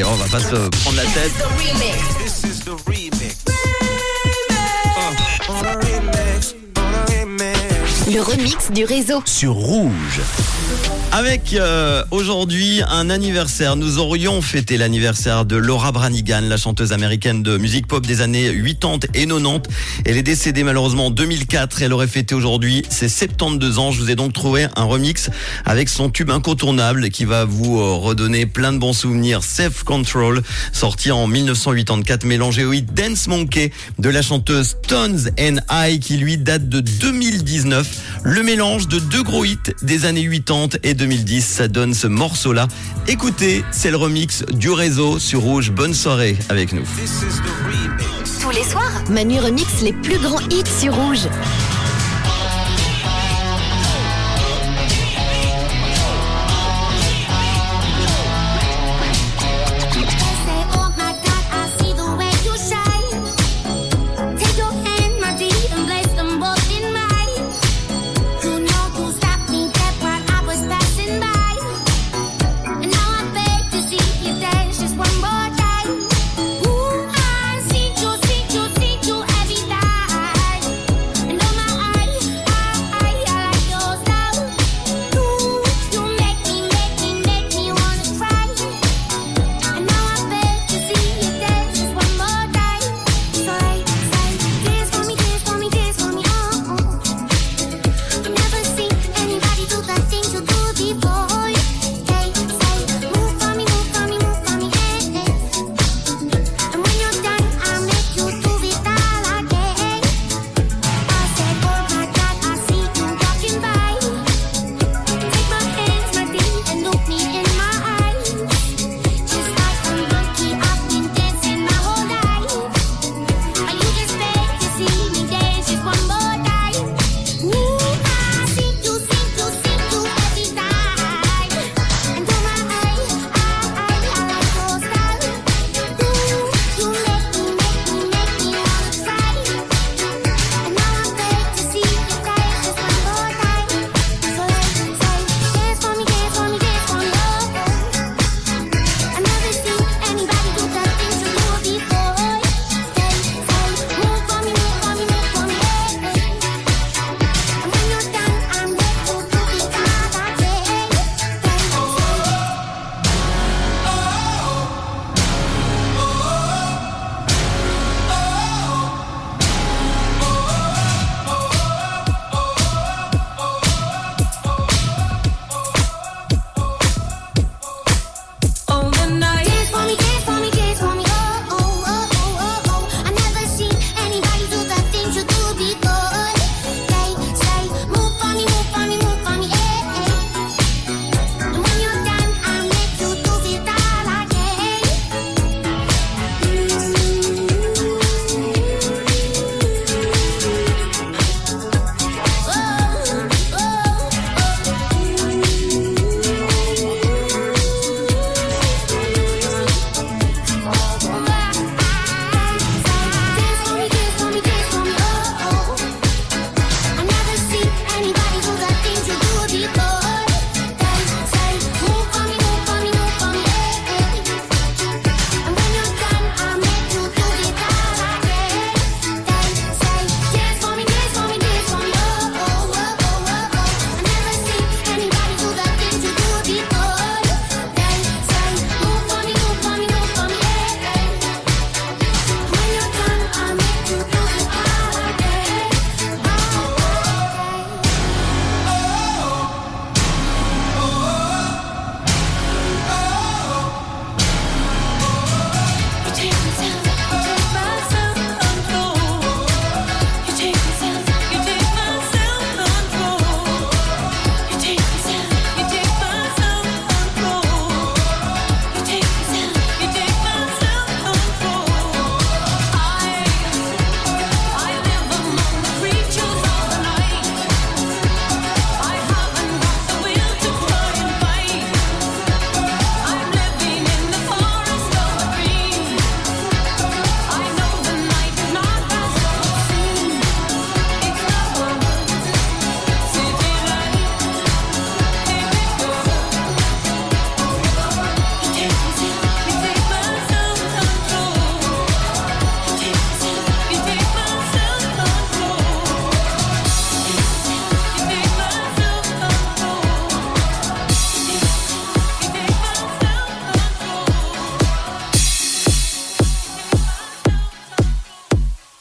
On va pas se prendre la tête. Le remix du réseau. sur Rouge. Avec euh, aujourd'hui un anniversaire, nous aurions fêté l'anniversaire de Laura Branigan, la chanteuse américaine de musique pop des années 80 et 90. Elle est décédée malheureusement en 2004 elle aurait fêté aujourd'hui ses 72 ans. Je vous ai donc trouvé un remix avec son tube incontournable qui va vous euh, redonner plein de bons souvenirs. Self Control, sorti en 1984, mélangé au hit Dance Monkey de la chanteuse Tones and I qui lui date de 2019. Le mélange de deux gros hits des années 80 et 2010, ça donne ce morceau-là. Écoutez, c'est le remix du réseau sur Rouge. Bonne soirée avec nous. Tous les soirs, Manu remix les plus grands hits sur Rouge.